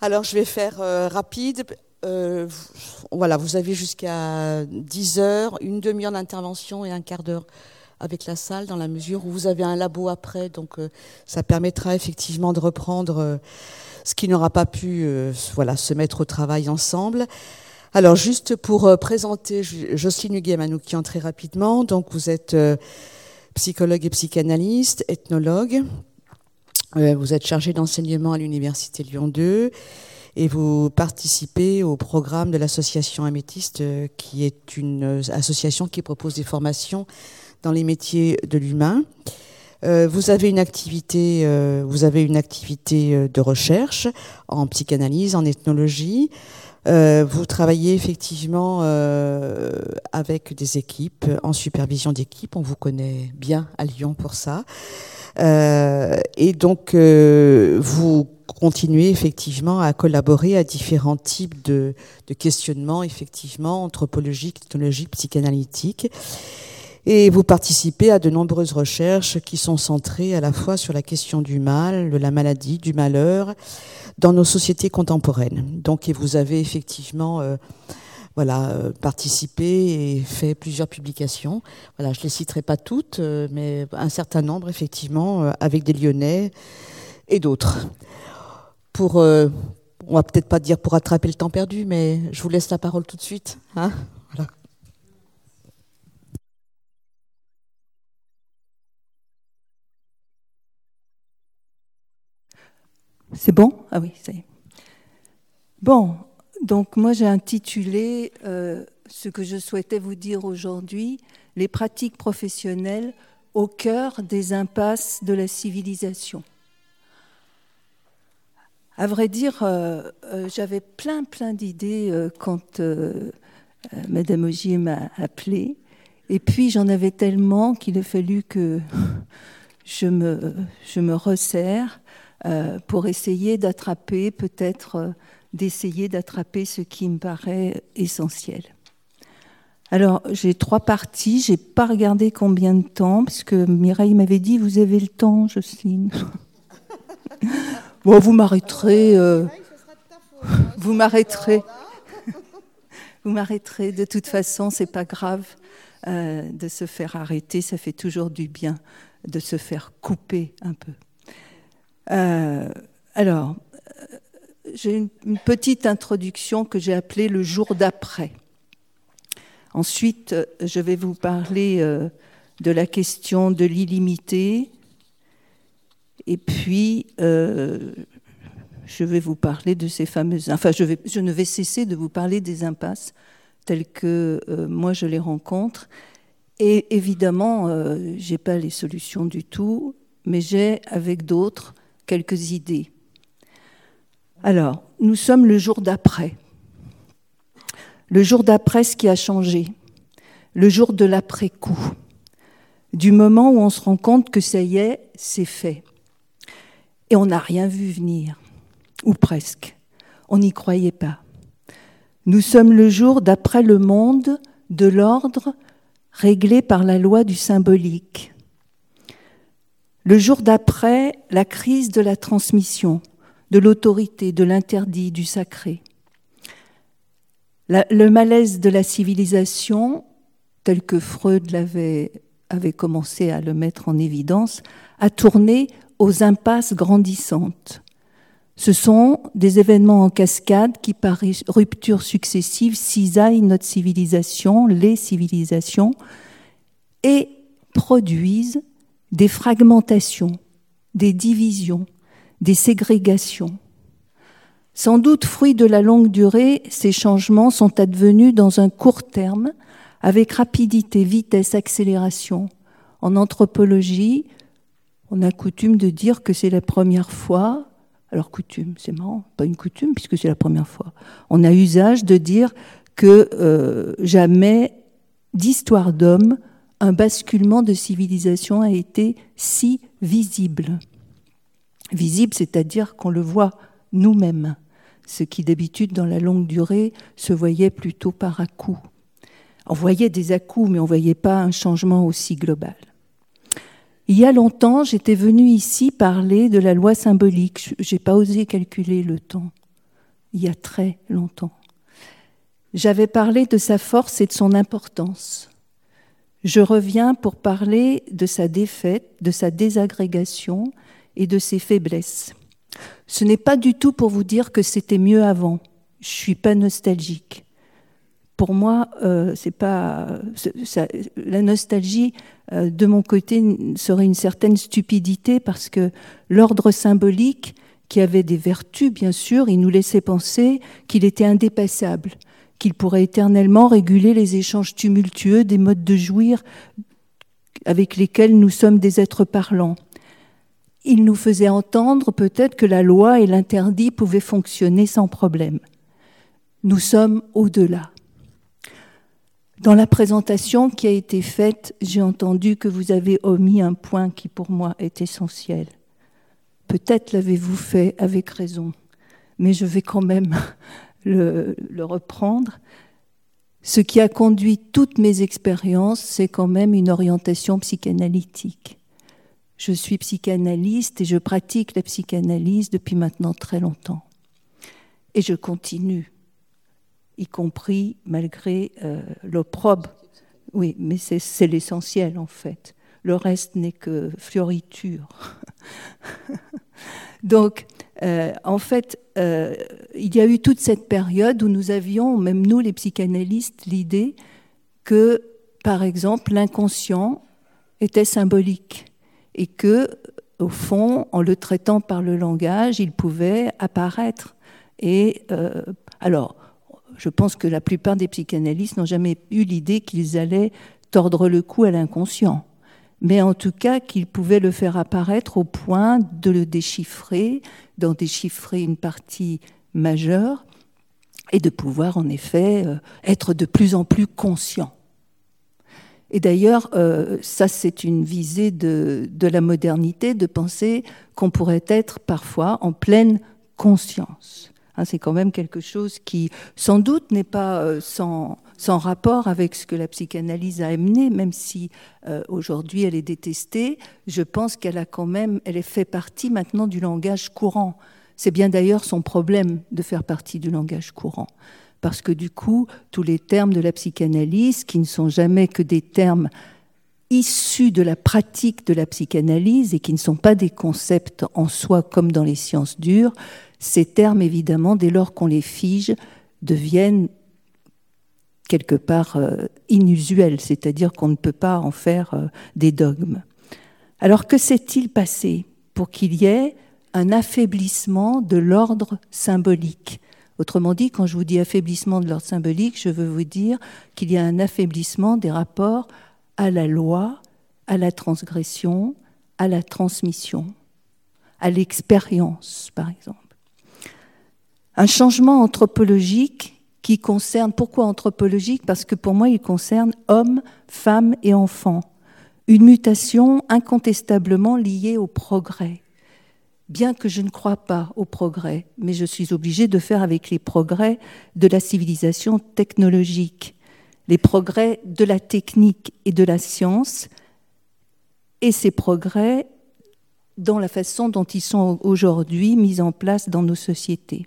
Alors, je vais faire euh, rapide. Euh, voilà, vous avez jusqu'à 10 heures, une demi-heure d'intervention et un quart d'heure avec la salle, dans la mesure où vous avez un labo après, donc euh, ça permettra effectivement de reprendre ce qui n'aura pas pu voilà, se mettre au travail ensemble. Alors, juste pour présenter Jocelyne Huguet-Manoukian très rapidement, donc vous êtes psychologue et psychanalyste, ethnologue. Vous êtes chargé d'enseignement à l'Université Lyon 2 et vous participez au programme de l'association Améthyste, euh, qui est une euh, association qui propose des formations dans les métiers de l'humain. Euh, vous avez une activité, vous avez une activité de recherche en psychanalyse, en ethnologie. Vous travaillez effectivement avec des équipes, en supervision d'équipe. On vous connaît bien à Lyon pour ça. et donc, vous continuer effectivement à collaborer à différents types de, questionnements, effectivement, anthropologiques, ethnologiques, psychanalytiques. Et vous participez à de nombreuses recherches qui sont centrées à la fois sur la question du mal, de la maladie, du malheur dans nos sociétés contemporaines. Donc, et vous avez effectivement euh, voilà, euh, participé et fait plusieurs publications. Voilà, je ne les citerai pas toutes, euh, mais un certain nombre, effectivement, avec des Lyonnais et d'autres pour, on va peut-être pas dire pour attraper le temps perdu, mais je vous laisse la parole tout de suite. Hein? Voilà. C'est bon? Ah oui, ça y est. Bon, donc moi j'ai intitulé euh, ce que je souhaitais vous dire aujourd'hui, les pratiques professionnelles au cœur des impasses de la civilisation. À vrai dire, euh, euh, j'avais plein, plein d'idées quand Madame Ogier m'a appelé. Et puis, j'en avais tellement qu'il a fallu que je me resserre pour essayer d'attraper, peut-être d'essayer d'attraper ce qui me paraît essentiel. Alors, j'ai trois parties. J'ai pas regardé combien de temps, parce que Mireille m'avait dit Vous avez le temps, Jocelyne Bon, vous m'arrêterez. Euh, vous m'arrêterez. Vous m'arrêterez. De toute façon, c'est pas grave euh, de se faire arrêter. Ça fait toujours du bien de se faire couper un peu. Euh, alors, j'ai une, petite introduction que j'ai appelée le jour d'après. Ensuite, je vais vous parler de la question de l'illimité, et puis, euh, je vais vous parler de ces fameuses. Enfin, je, ne vais cesser de vous parler des impasses telles que euh, moi je les rencontre. Et évidemment, euh, je n'ai pas les solutions du tout, mais j'ai avec d'autres quelques idées. Alors, nous sommes le jour d'après. Le jour d'après, ce qui a changé. Le jour de l'après-coup. Du moment où on se rend compte que ça y est, c'est fait. Et on n'a rien vu venir, ou presque. On n'y croyait pas. Nous sommes le jour d'après le monde de l'ordre réglé par la loi du symbolique. Le jour d'après la crise de la transmission, de l'autorité, de l'interdit, du sacré. le malaise de la civilisation, tel que Freud avait commencé à le mettre en évidence, a tourné aux impasses grandissantes. Ce sont des événements en cascade qui, par ruptures successives, cisaillent notre civilisation, les civilisations, et produisent des fragmentations, des divisions, des ségrégations. Sans doute fruit de la longue durée, ces changements sont advenus dans un court terme, avec rapidité, vitesse, accélération. En anthropologie, on a coutume de dire que c'est la première fois, alors coutume, c'est marrant, pas une coutume puisque c'est la première fois, on a usage de dire que euh, jamais d'histoire d'homme, un basculement de civilisation a été si visible. Visible, c'est-à-dire qu'on le voit nous-mêmes, ce qui d'habitude dans la longue durée se voyait plutôt par à-coups. On voyait des à-coups, mais on ne voyait pas un changement aussi global. Il y a longtemps, j'étais venue ici parler de la loi symbolique. Je n'ai pas osé calculer le temps. il y a très longtemps. J'avais parlé de sa force et de son importance. Je reviens pour parler de sa défaite, de sa désagrégation et de ses faiblesses. Ce n'est pas du tout pour vous dire que c'était mieux avant. Je suis pas nostalgique. Pour moi, euh, pas la nostalgie euh, de mon côté serait une certaine stupidité parce que l'ordre symbolique, qui avait des vertus bien sûr, il nous laissait penser qu'il était indépassable, qu'il pourrait éternellement réguler les échanges tumultueux des modes de jouir avec lesquels nous sommes des êtres parlants il nous faisait entendre peut-être que la loi et l'interdit pouvaient fonctionner sans problème. Nous sommes au-delà. Dans la présentation qui a été faite, j'ai entendu que vous avez omis un point qui pour moi est essentiel. Peut-être l'avez-vous fait avec raison, mais je vais quand même le, reprendre. Ce qui a conduit toutes mes expériences, c'est quand même une orientation psychanalytique. Je suis psychanalyste et je pratique la psychanalyse depuis maintenant très longtemps. Et je continue, y compris malgré euh, l'opprobre. Oui, mais c'est l'essentiel en fait. Le reste n'est que fioriture. Donc, euh, en fait, euh, il y a eu toute cette période où nous avions, même nous les psychanalystes, l'idée que, par exemple, l'inconscient était symbolique et que, au fond, en le traitant par le langage, il pouvait apparaître. Et euh, alors, je pense que la plupart des psychanalystes n'ont jamais eu l'idée qu'ils allaient tordre le cou à l'inconscient, mais en tout cas qu'ils pouvaient le faire apparaître au point de le déchiffrer, d'en déchiffrer une partie majeure, et de pouvoir en effet euh, être de plus en plus conscient. Et d'ailleurs, euh, ça c'est une visée de, de, la modernité, de penser qu'on pourrait être parfois en pleine conscience. Hein, c'est quand même quelque chose qui, sans doute, n'est pas euh, sans, sans, rapport avec ce que la psychanalyse a amené, même si euh, aujourd'hui elle est détestée. Je pense qu'elle a quand même, elle est fait partie maintenant du langage courant. C'est bien d'ailleurs son problème de faire partie du langage courant parce que du coup, tous les termes de la psychanalyse, qui ne sont jamais que des termes issus de la pratique de la psychanalyse et qui ne sont pas des concepts en soi comme dans les sciences dures, ces termes, évidemment, dès lors qu'on les fige, deviennent quelque part euh, inusuels, c'est-à-dire qu'on ne peut pas en faire euh, des dogmes. Alors que s'est-il passé pour qu'il y ait un affaiblissement de l'ordre symbolique? Autrement dit, quand je vous dis affaiblissement de l'ordre symbolique, je veux vous dire qu'il y a un affaiblissement des rapports à la loi, à la transgression, à la transmission, à l'expérience, par exemple. Un changement anthropologique qui concerne, pourquoi anthropologique? Parce que pour moi, il concerne hommes, femmes et enfants. Une mutation incontestablement liée au progrès bien que je ne crois pas au progrès, mais je suis obligée de faire avec les progrès de la civilisation technologique, les progrès de la technique et de la science, et ces progrès dans la façon dont ils sont aujourd'hui mis en place dans nos sociétés.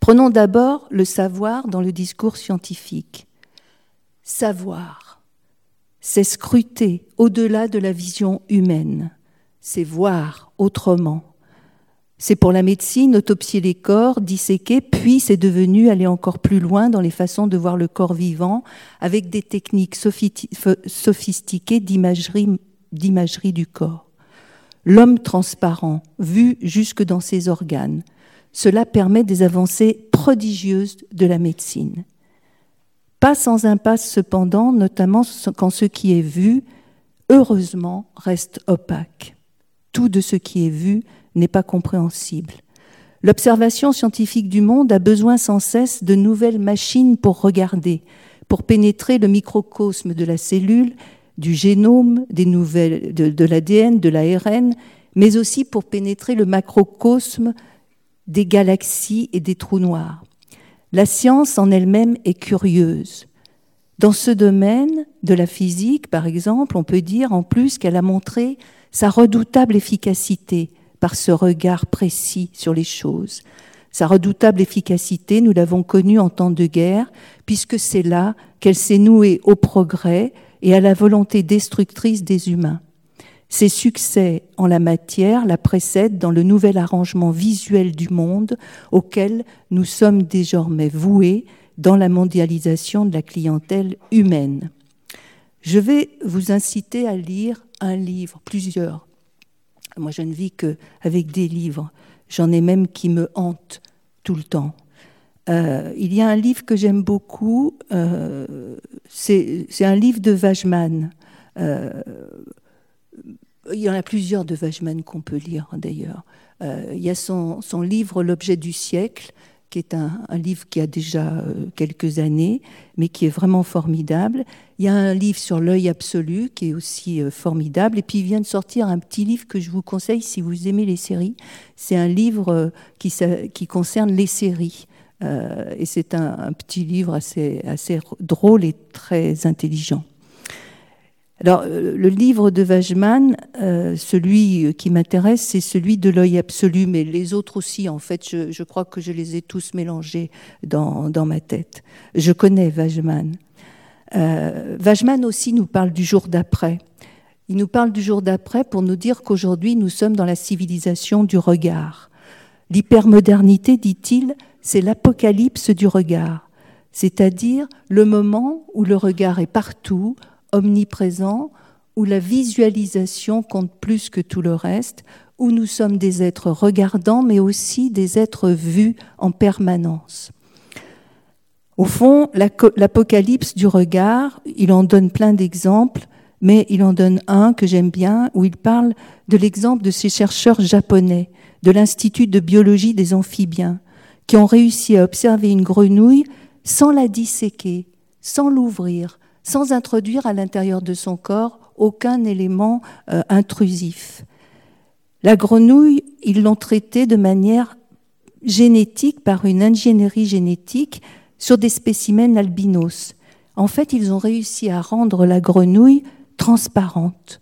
Prenons d'abord le savoir dans le discours scientifique. Savoir, c'est scruter au-delà de la vision humaine c'est voir autrement. C'est pour la médecine autopsier les corps, disséquer, puis c'est devenu aller encore plus loin dans les façons de voir le corps vivant avec des techniques sophistiquées d'imagerie du corps. L'homme transparent, vu jusque dans ses organes, cela permet des avancées prodigieuses de la médecine. Pas sans impasse cependant, notamment quand ce qui est vu, heureusement, reste opaque tout de ce qui est vu n'est pas compréhensible. L'observation scientifique du monde a besoin sans cesse de nouvelles machines pour regarder, pour pénétrer le microcosme de la cellule, du génome, de, de l'ADN, de l'ARN, mais aussi pour pénétrer le macrocosme des galaxies et des trous noirs. La science en elle-même est curieuse. Dans ce domaine de la physique, par exemple, on peut dire en plus qu'elle a montré sa redoutable efficacité par ce regard précis sur les choses. Sa redoutable efficacité, nous l'avons connue en temps de guerre, puisque c'est là qu'elle s'est nouée au progrès et à la volonté destructrice des humains. Ses succès en la matière la précèdent dans le nouvel arrangement visuel du monde auquel nous sommes désormais voués dans la mondialisation de la clientèle humaine. Je vais vous inciter à lire un livre, plusieurs. Moi, je ne vis qu'avec des livres. J'en ai même qui me hantent tout le temps. Euh, il y a un livre que j'aime beaucoup, euh, c'est un livre de Wajman. Euh, il y en a plusieurs de Wajman qu'on peut lire d'ailleurs. il y a son, son livre L'objet du siècle, qui est un, livre qui a déjà euh, quelques années, mais qui est vraiment formidable. Il y a un livre sur l'œil absolu qui est aussi euh, formidable. Et puis il vient de sortir un petit livre que je vous conseille si vous aimez les séries. C'est un livre euh, qui, qui concerne les séries. et c'est un, un, petit livre assez, assez drôle et très intelligent. Alors, euh, le livre de Wajman, euh, celui qui m'intéresse, c'est celui de l'œil absolu, mais les autres aussi, en fait, je, crois que je les ai tous mélangés dans, ma tête. Je connais Wajman. Euh, Wajman aussi nous parle du jour d'après. Il nous parle du jour d'après pour nous dire qu'aujourd'hui, nous sommes dans la civilisation du regard. L'hypermodernité, dit-il, c'est l'apocalypse du regard, c'est-à-dire le moment où le regard est partout, omniprésent, où la visualisation compte plus que tout le reste, où nous sommes des êtres regardants, mais aussi des êtres vus en permanence. Au fond, l'apocalypse du regard, il en donne plein d'exemples, mais il en donne un que j'aime bien, où il parle de l'exemple de ces chercheurs japonais de l'Institut de biologie des amphibiens, qui ont réussi à observer une grenouille sans la disséquer, sans l'ouvrir, sans introduire à l'intérieur de son corps aucun élément euh, intrusif. La grenouille, ils l'ont traitée de manière génétique par une ingénierie génétique sur des spécimens albinos. En fait, ils ont réussi à rendre la grenouille transparente.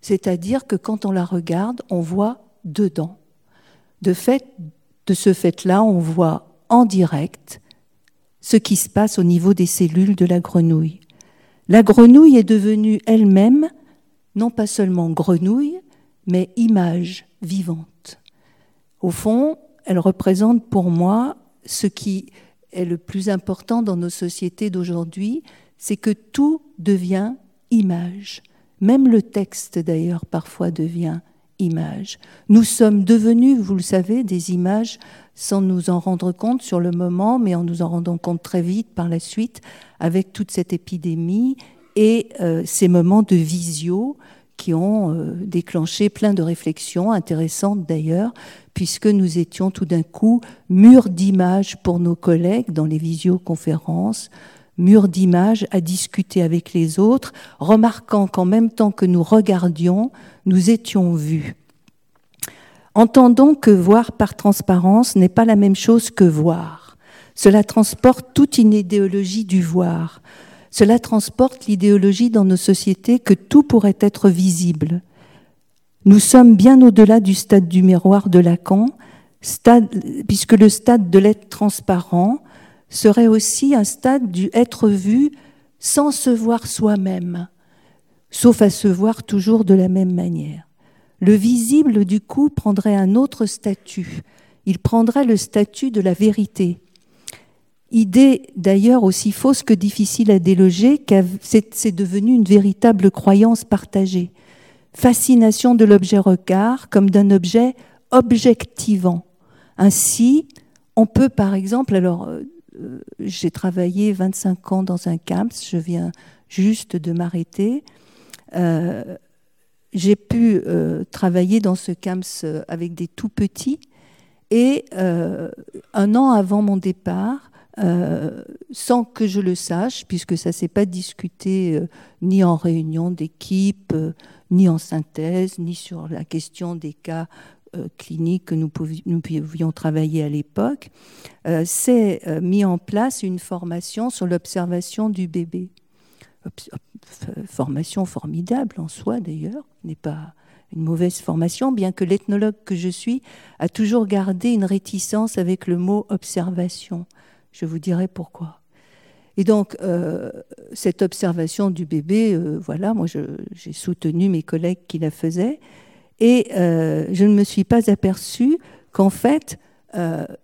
C'est-à-dire que quand on la regarde, on voit dedans. De fait, de ce fait-là, on voit en direct ce qui se passe au niveau des cellules de la grenouille. La grenouille est devenue elle-même non pas seulement grenouille, mais image vivante. Au fond, elle représente pour moi ce qui est le plus important dans nos sociétés d'aujourd'hui, c'est que tout devient image. Même le texte, d'ailleurs, parfois devient image. Nous sommes devenus, vous le savez, des images sans nous en rendre compte sur le moment, mais en nous en rendant compte très vite par la suite, avec toute cette épidémie et euh, ces moments de visio qui ont euh, déclenché plein de réflexions intéressantes d'ailleurs, puisque nous étions tout d'un coup murs d'images pour nos collègues dans les visioconférences, murs d'images à discuter avec les autres, remarquant qu'en même temps que nous regardions, nous étions vus. Entendons que voir par transparence n'est pas la même chose que voir. Cela transporte toute une idéologie du voir. Cela transporte l'idéologie dans nos sociétés que tout pourrait être visible. Nous sommes bien au-delà du stade du miroir de Lacan, stade, puisque le stade de l'être transparent serait aussi un stade du être vu sans se voir soi-même, sauf à se voir toujours de la même manière. Le visible, du coup, prendrait un autre statut. Il prendrait le statut de la vérité. Idée d'ailleurs aussi fausse que difficile à déloger, car c'est devenu une véritable croyance partagée. Fascination de l'objet regard comme d'un objet objectivant. Ainsi, on peut par exemple, alors euh, j'ai travaillé 25 ans dans un camps, je viens juste de m'arrêter. Euh, j'ai pu euh, travailler dans ce camps euh, avec des tout petits. Et un an avant mon départ, sans que je le sache, puisque ça ne s'est pas discuté ni en réunion d'équipe, ni en synthèse, ni sur la question des cas cliniques que nous pouvions travailler à l'époque, s'est mis en place une formation sur l'observation du bébé formation formidable en soi d'ailleurs, n'est pas une mauvaise formation, bien que l'ethnologue que je suis a toujours gardé une réticence avec le mot observation. Je vous dirai pourquoi. Et donc, euh, cette observation du bébé, euh, voilà, moi j'ai soutenu mes collègues qui la faisaient, et euh, je ne me suis pas aperçue qu'en fait,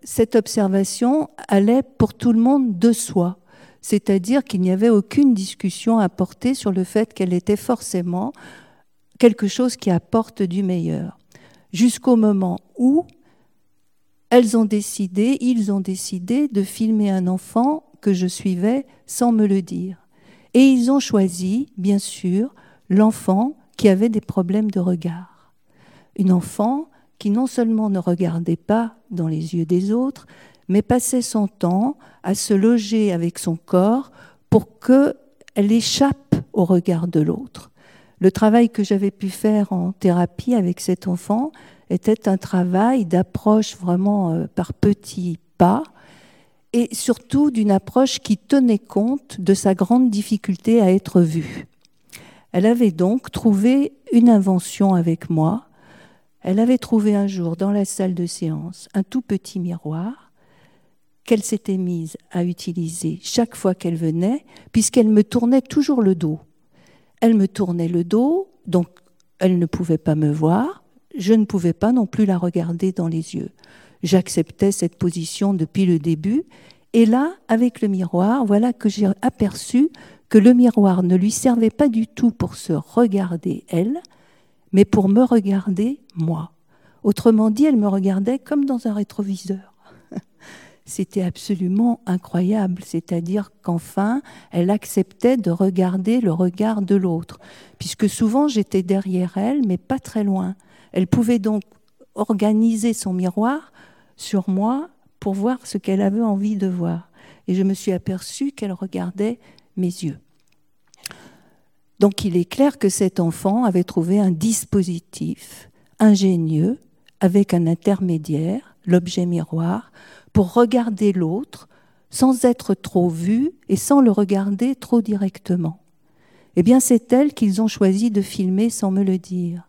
cette observation allait pour tout le monde de soi. C'est-à-dire qu'il n'y avait aucune discussion à porter sur le fait qu'elle était forcément quelque chose qui apporte du meilleur. Jusqu'au moment où elles ont décidé, ils ont décidé de filmer un enfant que je suivais sans me le dire. Et ils ont choisi, bien sûr, l'enfant qui avait des problèmes de regard. Une enfant qui non seulement ne regardait pas dans les yeux des autres, mais passait son temps à se loger avec son corps pour qu'elle échappe au regard de l'autre. Le travail que j'avais pu faire en thérapie avec cet enfant était un travail d'approche vraiment euh, par petits pas et surtout d'une approche qui tenait compte de sa grande difficulté à être vue. Elle avait donc trouvé une invention avec moi. Elle avait trouvé un jour dans la salle de séance un tout petit miroir qu'elle s'était mise à utiliser chaque fois qu'elle venait, puisqu'elle me tournait toujours le dos. Elle me tournait le dos, donc elle ne pouvait pas me voir, je ne pouvais pas non plus la regarder dans les yeux. J'acceptais cette position depuis le début, et là, avec le miroir, voilà que j'ai aperçu que le miroir ne lui servait pas du tout pour se regarder elle, mais pour me regarder moi. Autrement dit, elle me regardait comme dans un rétroviseur c'était absolument incroyable, c'est-à-dire qu'enfin, elle acceptait de regarder le regard de l'autre, puisque souvent j'étais derrière elle, mais pas très loin. Elle pouvait donc organiser son miroir sur moi pour voir ce qu'elle avait envie de voir. Et je me suis aperçue qu'elle regardait mes yeux. Donc il est clair que cet enfant avait trouvé un dispositif ingénieux avec un intermédiaire, l'objet miroir, pour regarder l'autre sans être trop vu et sans le regarder trop directement. Eh bien, c'est elle qu'ils ont choisi de filmer sans me le dire.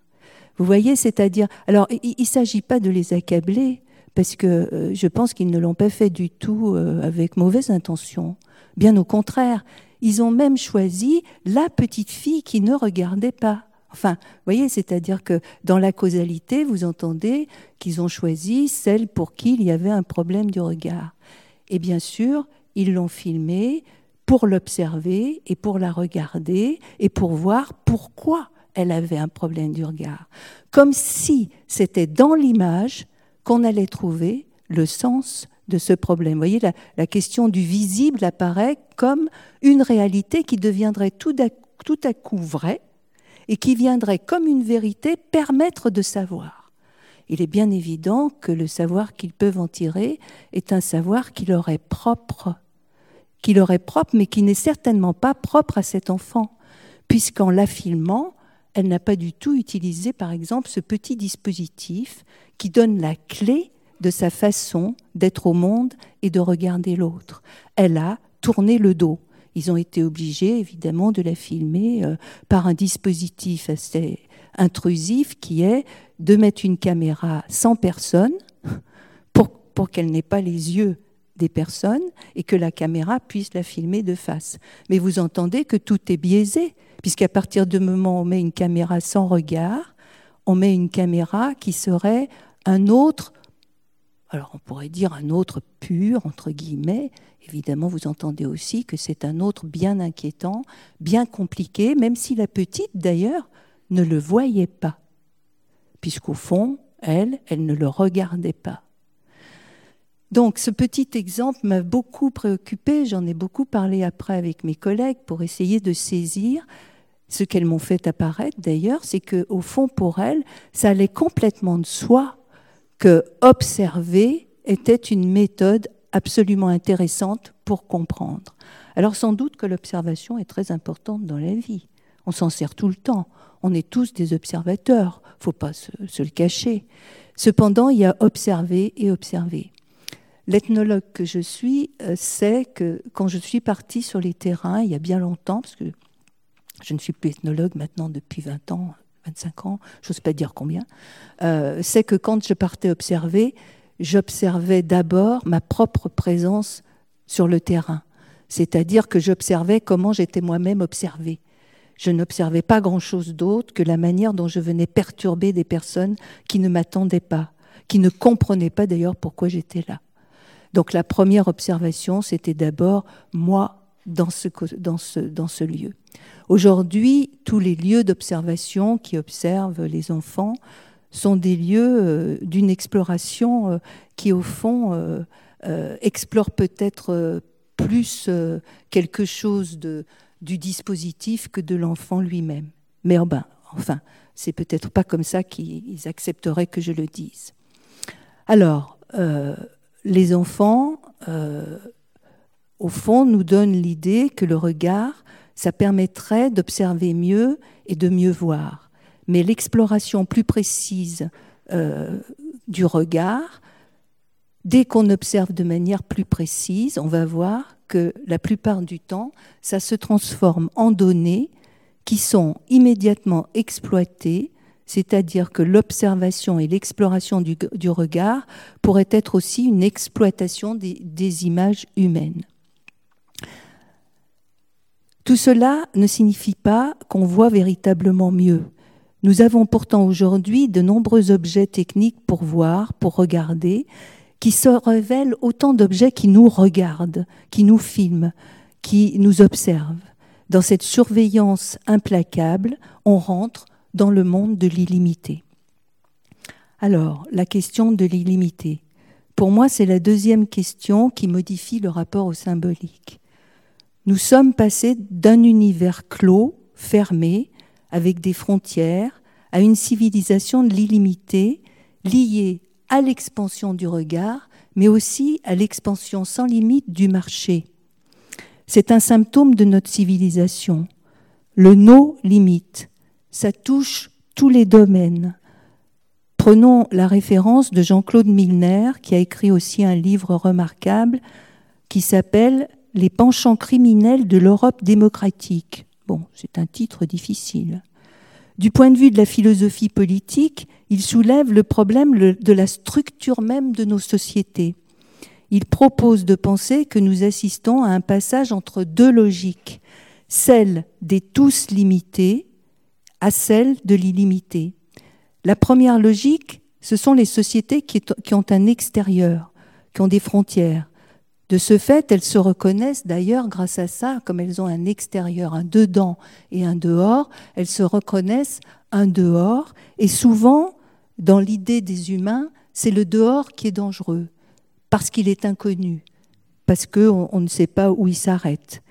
Vous voyez, c'est-à-dire, alors il ne s'agit pas de les accabler, parce que euh, je pense qu'ils ne l'ont pas fait du tout euh, avec mauvaise intention. Bien au contraire, ils ont même choisi la petite fille qui ne regardait pas. Enfin, vous voyez, c'est-à-dire que dans la causalité, vous entendez qu'ils ont choisi celle pour qui il y avait un problème du regard. Et bien sûr, ils l'ont filmée pour l'observer et pour la regarder et pour voir pourquoi elle avait un problème du regard. Comme si c'était dans l'image qu'on allait trouver le sens de ce problème. Vous voyez, la, question du visible apparaît comme une réalité qui deviendrait tout à, tout à coup vraie et qui viendrait comme une vérité permettre de savoir. Il est bien évident que le savoir qu'ils peuvent en tirer est un savoir qui leur est propre, qui leur est propre, mais qui n'est certainement pas propre à cet enfant, puisqu'en la filmant, elle n'a pas du tout utilisé, par exemple, ce petit dispositif qui donne la clé de sa façon d'être au monde et de regarder l'autre. Elle a tourné le dos ils ont été obligés, évidemment, de la filmer euh, par un dispositif assez intrusif qui est de mettre une caméra sans personne pour, pour qu'elle n'ait pas les yeux des personnes et que la caméra puisse la filmer de face. Mais vous entendez que tout est biaisé, puisqu'à partir du moment où on met une caméra sans regard, on met une caméra qui serait un autre, alors on pourrait dire un autre pur, entre guillemets, Évidemment, vous entendez aussi que c'est un autre bien inquiétant, bien compliqué, même si la petite, d'ailleurs, ne le voyait pas, puisqu'au fond, elle, elle ne le regardait pas. Donc ce petit exemple m'a beaucoup préoccupé, j'en ai beaucoup parlé après avec mes collègues pour essayer de saisir ce qu'elles m'ont fait apparaître d'ailleurs, c'est que au fond pour elles, ça allait complètement de soi que observer était une méthode absolument intéressante pour comprendre. Alors sans doute que l'observation est très importante dans la vie. On s'en sert tout le temps. On est tous des observateurs. faut pas se, le cacher. Cependant, il y a observer et observer. L'ethnologue que je suis euh, sait que quand je suis partie sur les terrains, il y a bien longtemps, parce que je ne suis plus ethnologue maintenant depuis 20 ans, 25 ans, je n'ose pas dire combien, euh, c'est que quand je partais observer, j'observais d'abord ma propre présence sur le terrain. C'est-à-dire que j'observais comment j'étais moi-même observé. Je n'observais pas grand-chose d'autre que la manière dont je venais perturber des personnes qui ne m'attendaient pas, qui ne comprenaient pas d'ailleurs pourquoi j'étais là. Donc la première observation, c'était d'abord moi dans ce, lieu. Aujourd'hui, tous les lieux d'observation qui observent les enfants sont des lieux euh, d'une exploration euh, qui, au fond, euh, explore peut-être plus quelque chose du dispositif que de l'enfant lui-même. Mais oh ben, enfin, c'est peut-être pas comme ça qu'ils accepteraient que je le dise. Alors, les enfants, au fond, nous donnent l'idée que le regard ça permettrait d'observer mieux et de mieux voir. Mais l'exploration plus précise euh, du regard, dès qu'on observe de manière plus précise, on va voir que la plupart du temps, ça se transforme en données qui sont immédiatement exploitées, c'est-à-dire que l'observation et l'exploration du, regard pourraient être aussi une exploitation des images humaines. Tout cela ne signifie pas qu'on voit véritablement mieux. Nous avons pourtant aujourd'hui de nombreux objets techniques pour voir, pour regarder, qui se révèlent autant d'objets qui nous regardent, qui nous filment, qui nous observent. Dans cette surveillance implacable, on rentre dans le monde de l'illimité. Alors, la question de l'illimité. Pour moi, c'est la deuxième question qui modifie le rapport au symbolique. Nous sommes passés d'un univers clos, fermé, avec des frontières, à une civilisation de l'illimité, liée à l'expansion du regard, mais aussi à l'expansion sans limite du marché. C'est un symptôme de notre civilisation. Le no limite, ça touche tous les domaines. Prenons la référence de Jean-Claude Milner, qui a écrit aussi un livre remarquable qui s'appelle les penchants criminels de l'Europe démocratique. Bon, c'est un titre difficile. Du point de vue de la philosophie politique, il soulève le problème de la structure même de nos sociétés. Il propose de penser que nous assistons à un passage entre deux logiques, celle des tous limités à celle de l'illimité. La première logique, ce sont les sociétés qui ont un extérieur, qui ont des frontières. De ce fait, elles se reconnaissent d'ailleurs grâce à ça, comme elles ont un extérieur, un dedans et un dehors, elles se reconnaissent un dehors. Et souvent, dans l'idée des humains, c'est le dehors qui est dangereux, parce qu'il est inconnu, parce qu'on on ne sait pas où il s'arrête.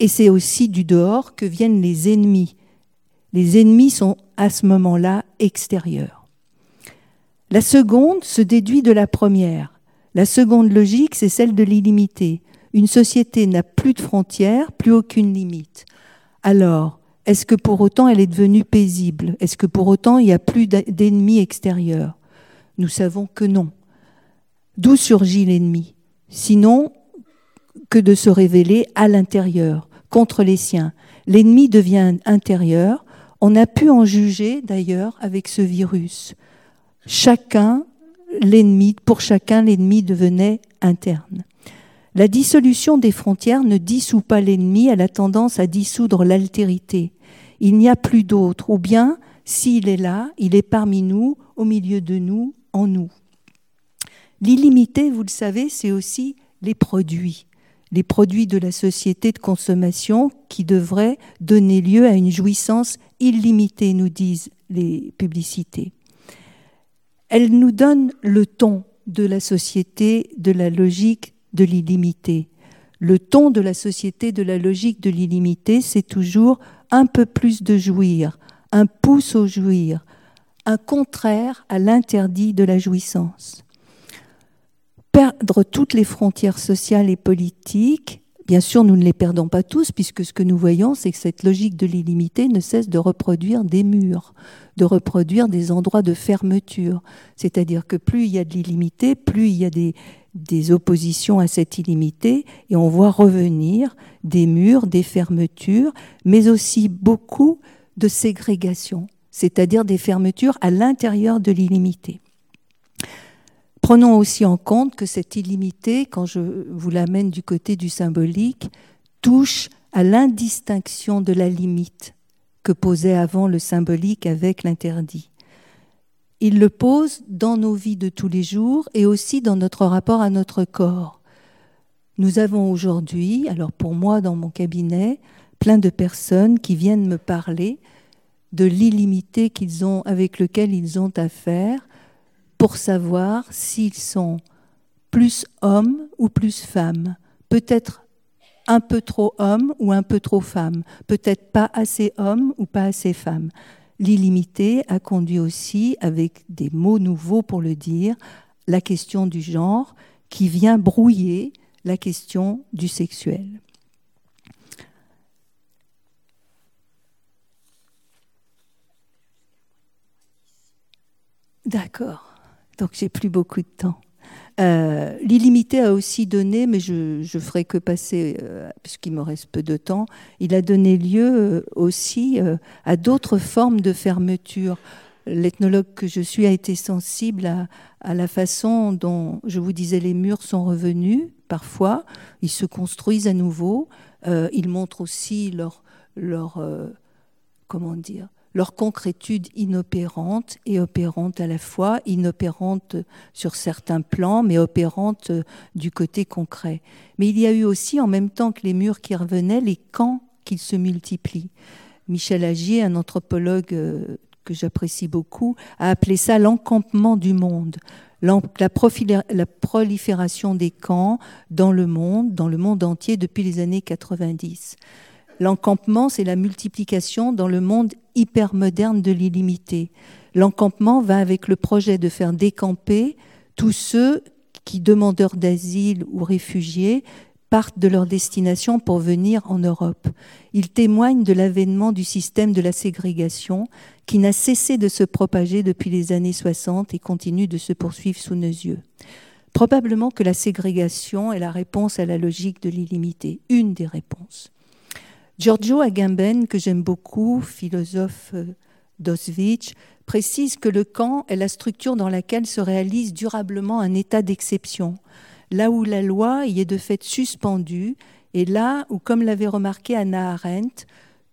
Et c'est aussi du dehors que viennent les ennemis. Les ennemis sont à ce moment-là extérieurs. La seconde se déduit de la première. La seconde logique, c'est celle de l'illimité. Une société n'a plus de frontières, plus aucune limite. Alors, est-ce que pour autant elle est devenue paisible? Est-ce que pour autant il n'y a plus d'ennemis extérieurs? Nous savons que non. D'où surgit l'ennemi? Sinon que de se révéler à l'intérieur, contre les siens. L'ennemi devient intérieur. On a pu en juger d'ailleurs avec ce virus. Chacun l'ennemi, pour chacun, l'ennemi devenait interne. La dissolution des frontières ne dissout pas l'ennemi, elle a tendance à dissoudre l'altérité. Il n'y a plus d'autre, ou bien, s'il est là, il est parmi nous, au milieu de nous, en nous. L'illimité, vous le savez, c'est aussi les produits, les produits de la société de consommation qui devraient donner lieu à une jouissance illimitée, nous disent les publicités elle nous donne le ton de la société de la logique de l'illimité. Le ton de la société de la logique de l'illimité, c'est toujours un peu plus de jouir, un pouce au jouir, un contraire à l'interdit de la jouissance. Perdre toutes les frontières sociales et politiques, bien sûr nous ne les perdons pas tous, puisque ce que nous voyons, c'est que cette logique de l'illimité ne cesse de reproduire des murs, de reproduire des endroits de fermeture. C'est-à-dire que plus il y a de l'illimité, plus il y a des, oppositions à cette illimité, et on voit revenir des murs, des fermetures, mais aussi beaucoup de ségrégation, c'est-à-dire des fermetures à l'intérieur de l'illimité. Prenons aussi en compte que cette illimité, quand je vous l'amène du côté du symbolique, touche à l'indistinction de la limite que posait avant le symbolique avec l'interdit. Il le pose dans nos vies de tous les jours et aussi dans notre rapport à notre corps. Nous avons aujourd'hui, alors pour moi dans mon cabinet, plein de personnes qui viennent me parler de l'illimité qu'ils ont avec lequel ils ont affaire pour savoir s'ils sont plus hommes ou plus femmes, peut-être un peu trop hommes ou un peu trop femmes, peut-être pas assez hommes ou pas assez femmes. L'illimité a conduit aussi, avec des mots nouveaux pour le dire, la question du genre qui vient brouiller la question du sexuel. D'accord. Donc j'ai plus beaucoup de temps. Euh, L'illimité a aussi donné, mais je, je ferai que passer, euh, puisqu'il me reste peu de temps, il a donné lieu euh, aussi à d'autres formes de fermeture. L'ethnologue que je suis a été sensible à, à, la façon dont, je vous disais, les murs sont revenus parfois, ils se construisent à nouveau, ils montrent aussi leur, leur comment dire, leur concrétude inopérante et opérante à la fois, inopérante sur certains plans, mais opérante du côté concret. Mais il y a eu aussi, en même temps que les murs qui revenaient, les camps qui se multiplient. Michel Agier, un anthropologue euh, que j'apprécie beaucoup, a appelé ça l'encampement du monde. La, la, prolifération des camps dans le monde, dans le monde entier depuis les années 90. L'encampement, c'est la multiplication dans le monde hypermoderne de l'illimité. L'encampement va avec le projet de faire décamper tous ceux qui, demandeurs d'asile ou réfugiés, partent de leur destination pour venir en Europe. Il témoigne de l'avènement du système de la ségrégation qui n'a cessé de se propager depuis les années 60 et continue de se poursuivre sous nos yeux. Probablement que la ségrégation est la réponse à la logique de l'illimité, une des réponses. Giorgio Agamben, que j'aime beaucoup, philosophe euh, d'Auschwitz, précise que le camp est la structure dans laquelle se réalise durablement un état d'exception, là où la loi y est de fait suspendue, et là où, comme l'avait remarqué Anna Arendt,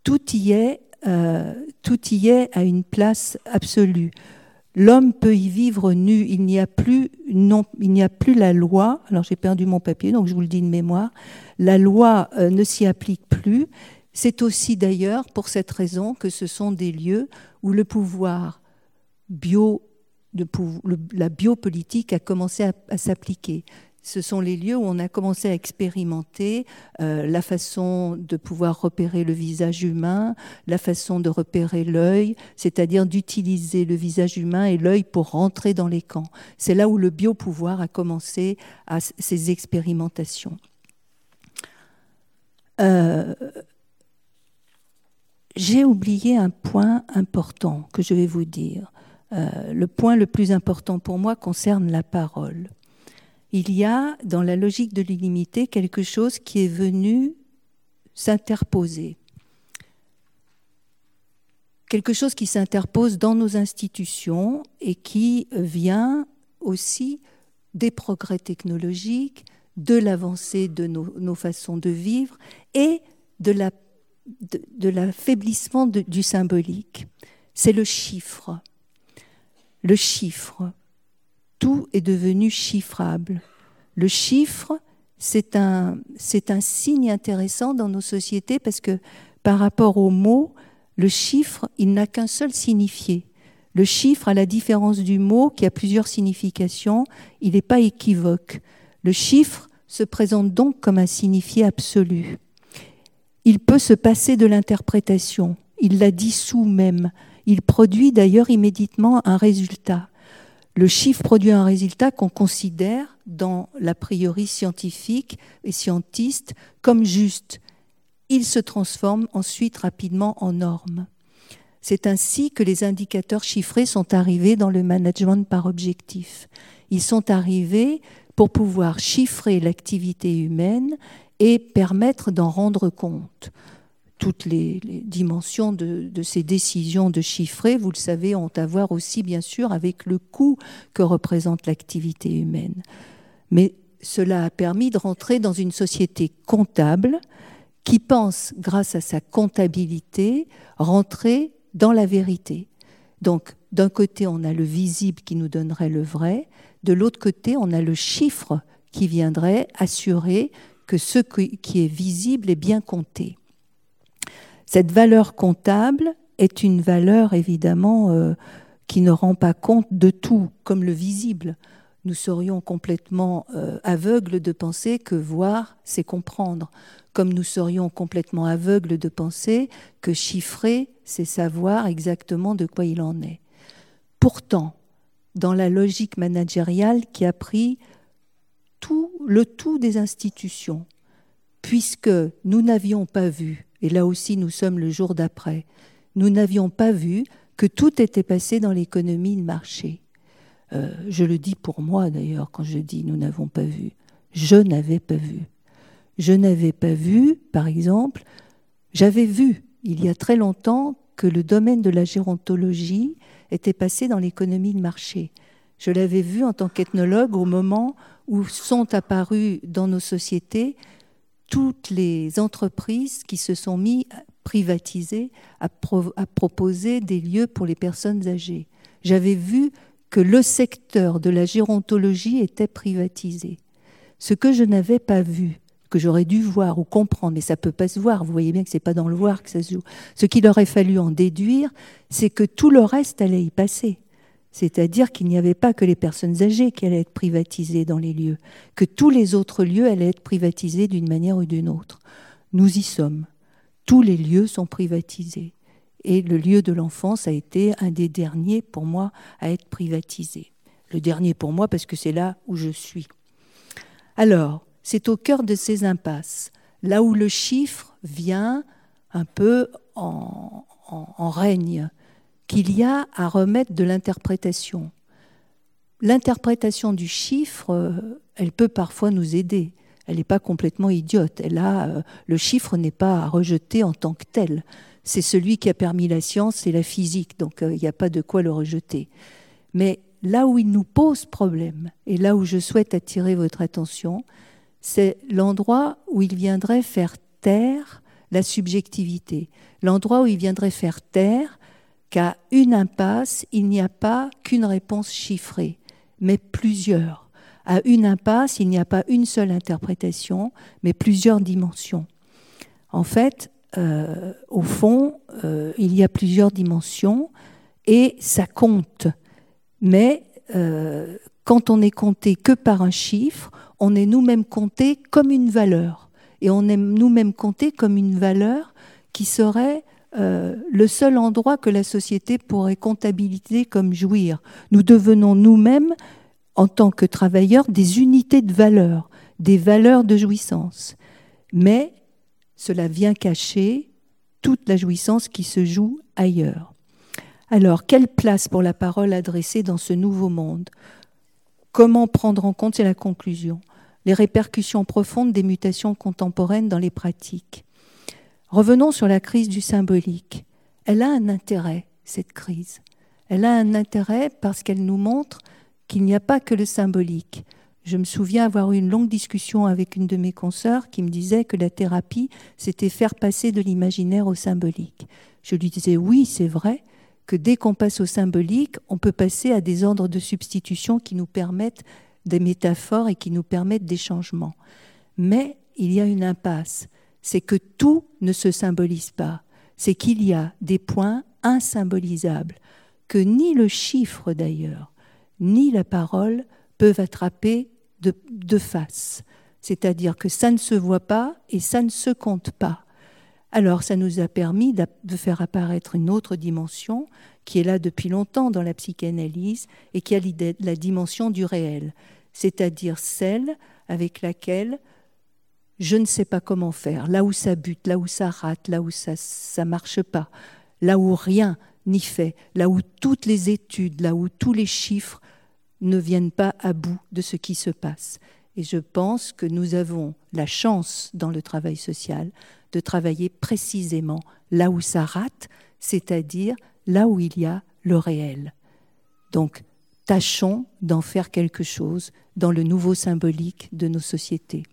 tout y est, euh, tout y est à une place absolue. L'homme peut y vivre nu. Il n'y a plus, il n'y a plus la loi. Alors j'ai perdu mon papier, donc je vous le dis de mémoire. La loi euh, ne s'y applique plus. C'est aussi d'ailleurs pour cette raison que ce sont des lieux où le pouvoir bio, la biopolitique a commencé à, s'appliquer. Ce sont les lieux où on a commencé à expérimenter euh, la façon de pouvoir repérer le visage humain, la façon de repérer l'œil, c'est-à-dire d'utiliser le visage humain et l'œil pour rentrer dans les camps. C'est là où le biopouvoir a commencé à ses expérimentations. Euh, j'ai oublié un point important que je vais vous dire. Euh, le point le plus important pour moi concerne la parole. Il y a dans la logique de l'illimité quelque chose qui est venu s'interposer. Quelque chose qui s'interpose dans nos institutions et qui vient aussi des progrès technologiques, de l'avancée de nos, nos, façons de vivre et de la de, l'affaiblissement du symbolique. C'est le chiffre. Le chiffre. Tout est devenu chiffrable. Le chiffre, c'est un, c'est un signe intéressant dans nos sociétés parce que par rapport au mot, le chiffre, il n'a qu'un seul signifié. Le chiffre, à la différence du mot qui a plusieurs significations, il n'est pas équivoque. Le chiffre se présente donc comme un signifié absolu il peut se passer de l'interprétation, il la dissout même, il produit d'ailleurs immédiatement un résultat. Le chiffre produit un résultat qu'on considère dans l'a priori scientifique et scientiste comme juste. Il se transforme ensuite rapidement en norme. C'est ainsi que les indicateurs chiffrés sont arrivés dans le management par objectif. Ils sont arrivés pour pouvoir chiffrer l'activité humaine et permettre d'en rendre compte. toutes les, dimensions de, ces décisions de chiffrer, vous le savez, ont à voir aussi bien sûr avec le coût que représente l'activité humaine. Mais cela a permis de rentrer dans une société comptable qui pense, grâce à sa comptabilité, rentrer dans la vérité. Donc, d'un côté, on a le visible qui nous donnerait le vrai, de l'autre côté, on a le chiffre qui viendrait assurer que ce qui est visible est bien compté. Cette valeur comptable est une valeur évidemment euh, qui ne rend pas compte de tout, comme le visible. Nous serions complètement euh, aveugles de penser que voir, c'est comprendre, comme nous serions complètement aveugles de penser que chiffrer, c'est savoir exactement de quoi il en est. Pourtant, dans la logique managériale qui a pris le tout des institutions, puisque nous n'avions pas vu et là aussi nous sommes le jour d'après, nous n'avions pas vu que tout était passé dans l'économie de marché. Euh, je le dis pour moi d'ailleurs quand je dis nous n'avons pas vu. Je n'avais pas vu. Je n'avais pas vu, par exemple, j'avais vu il y a très longtemps que le domaine de la gérontologie était passé dans l'économie de marché. Je l'avais vu en tant qu'ethnologue au moment où sont apparus dans nos sociétés toutes les entreprises qui se sont mis à privatiser, à, proposer des lieux pour les personnes âgées. J'avais vu que le secteur de la gérontologie était privatisé. Ce que je n'avais pas vu, que j'aurais dû voir ou comprendre, mais ça ne peut pas se voir, vous voyez bien que ce n'est pas dans le voir que ça se joue. Ce qu'il aurait fallu en déduire, c'est que tout le reste allait y passer. C'est-à-dire qu'il n'y avait pas que les personnes âgées qui allaient être privatisées dans les lieux, que tous les autres lieux allaient être privatisés d'une manière ou d'une autre. Nous y sommes. Tous les lieux sont privatisés. Et le lieu de l'enfance a été un des derniers pour moi à être privatisé. Le dernier pour moi parce que c'est là où je suis. Alors, c'est au cœur de ces impasses, là où le chiffre vient un peu en, règne, qu'il y a à remettre de l'interprétation. L'interprétation du chiffre, euh, elle peut parfois nous aider. Elle n'est pas complètement idiote. Elle a, euh, le chiffre n'est pas à rejeter en tant que tel. C'est celui qui a permis la science et la physique, donc euh, il n'y a pas de quoi le rejeter. Mais là où il nous pose problème, et là où je souhaite attirer votre attention, c'est l'endroit où il viendrait faire taire la subjectivité, l'endroit où il viendrait faire taire qu'à une impasse, il n'y a pas qu'une réponse chiffrée, mais plusieurs. À une impasse, il n'y a pas une seule interprétation, mais plusieurs dimensions. En fait, euh, au fond, euh, il y a plusieurs dimensions et ça compte. Mais euh, quand on est compté que par un chiffre, on est nous-mêmes compté comme une valeur. Et on est nous-mêmes compté comme une valeur qui serait euh, le seul endroit que la société pourrait comptabiliser comme jouir. Nous devenons nous-mêmes, en tant que travailleurs, des unités de valeur, des valeurs de jouissance. Mais cela vient cacher toute la jouissance qui se joue ailleurs. Alors, quelle place pour la parole adressée dans ce nouveau monde? Comment prendre en compte, c'est la conclusion, les répercussions profondes des mutations contemporaines dans les pratiques? Revenons sur la crise du symbolique. Elle a un intérêt, cette crise. Elle a un intérêt parce qu'elle nous montre qu'il n'y a pas que le symbolique. Je me souviens avoir eu une longue discussion avec une de mes consoeurs qui me disait que la thérapie, c'était faire passer de l'imaginaire au symbolique. Je lui disais oui, c'est vrai que dès qu'on passe au symbolique, on peut passer à des ordres de substitution qui nous permettent des métaphores et qui nous permettent des changements. Mais il y a une impasse c'est que tout ne se symbolise pas, c'est qu'il y a des points insymbolisables que ni le chiffre d'ailleurs, ni la parole peuvent attraper de, face. C'est-à-dire que ça ne se voit pas et ça ne se compte pas. Alors ça nous a permis de faire apparaître une autre dimension qui est là depuis longtemps dans la psychanalyse et qui a la dimension du réel, c'est-à-dire celle avec laquelle je ne sais pas comment faire, là où ça bute, là où ça rate, là où ça ne marche pas, là où rien n'y fait, là où toutes les études, là où tous les chiffres ne viennent pas à bout de ce qui se passe. Et je pense que nous avons la chance dans le travail social de travailler précisément là où ça rate, c'est-à-dire là où il y a le réel. Donc, tâchons d'en faire quelque chose dans le nouveau symbolique de nos sociétés.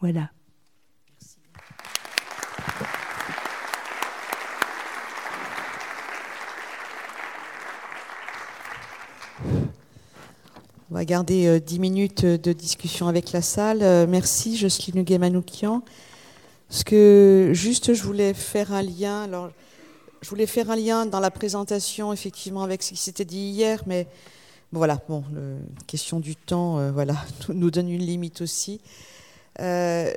Voilà. On va garder 10 euh, minutes de discussion avec la salle. Euh, merci, Jocelyne Guémanoukian. Parce que juste, je voulais faire un lien. Alors, je voulais faire un lien dans la présentation, effectivement, avec ce qui s'était dit hier, mais voilà, bon, question du temps, euh, voilà, nous donne une limite aussi. en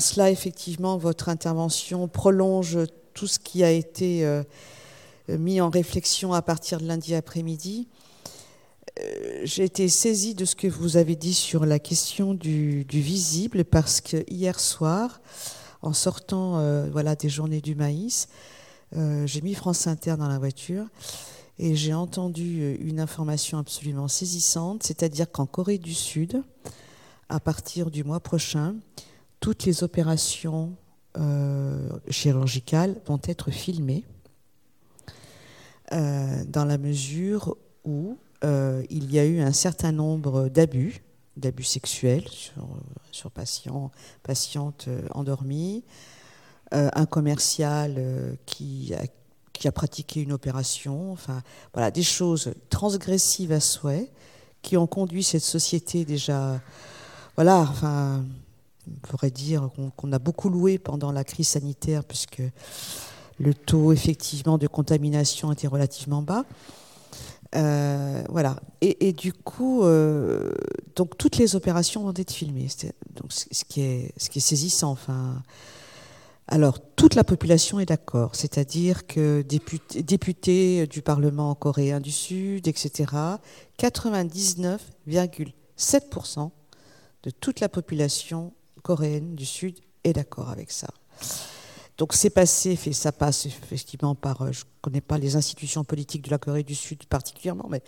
cela, effectivement, votre intervention prolonge tout ce qui a été mis en réflexion à partir de lundi après-midi. Euh, j'ai été saisie de ce que vous avez dit sur la question du, visible parce que hier soir, en sortant euh, voilà, des journées du maïs, euh, j'ai mis France Inter dans la voiture et j'ai entendu une information absolument saisissante, c'est-à-dire qu'en Corée du Sud, à partir du mois prochain, toutes les opérations chirurgicales vont être filmées dans la mesure où euh, il y a eu un certain nombre d'abus, d'abus sexuels sur, patients, patientes euh, endormies, euh, un commercial qui a, qui, a, pratiqué une opération, enfin voilà, des choses transgressives à souhait qui ont conduit cette société déjà, voilà, enfin, on pourrait dire qu'on a beaucoup loué pendant la crise sanitaire puisque le taux effectivement de contamination était relativement bas. Euh, voilà. Et, du coup, euh, donc toutes les opérations vont être filmées. Donc ce qui est, ce qui est saisissant. Enfin, alors toute la population est d'accord, c'est-à-dire que députés, députés du Parlement coréen du Sud, etc. 99,7% de toute la population coréenne du Sud est d'accord avec ça. Donc c'est passé, fait, ça passe effectivement par, euh, je ne connais pas les institutions politiques de la Corée du Sud particulièrement, mais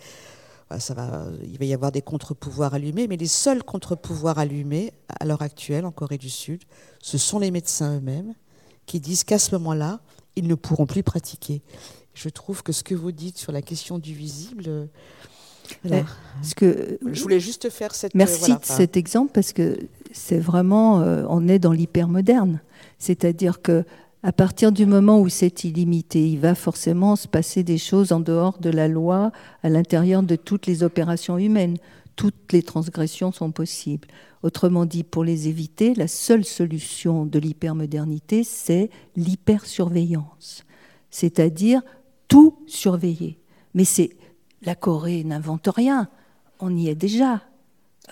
ça va, il va y avoir des contre-pouvoirs allumés, mais les seuls contre-pouvoirs allumés à l'heure actuelle en Corée du Sud, ce sont les médecins eux-mêmes qui disent qu'à ce moment-là, ils ne pourront plus pratiquer. Je trouve que ce que vous dites sur la question du visible, euh, parce que, je voulais juste faire cette. Merci de cet exemple parce que c'est vraiment, euh, on est dans l'hypermoderne, c'est-à-dire que à partir du moment où c'est illimité, il va forcément se passer des choses en dehors de la loi, à l'intérieur de toutes les opérations humaines. Toutes les transgressions sont possibles. Autrement dit, pour les éviter, la seule solution de l'hypermodernité, c'est l'hypersurveillance, c'est-à-dire tout surveiller. Mais c'est la Corée n'invente rien, on y est déjà,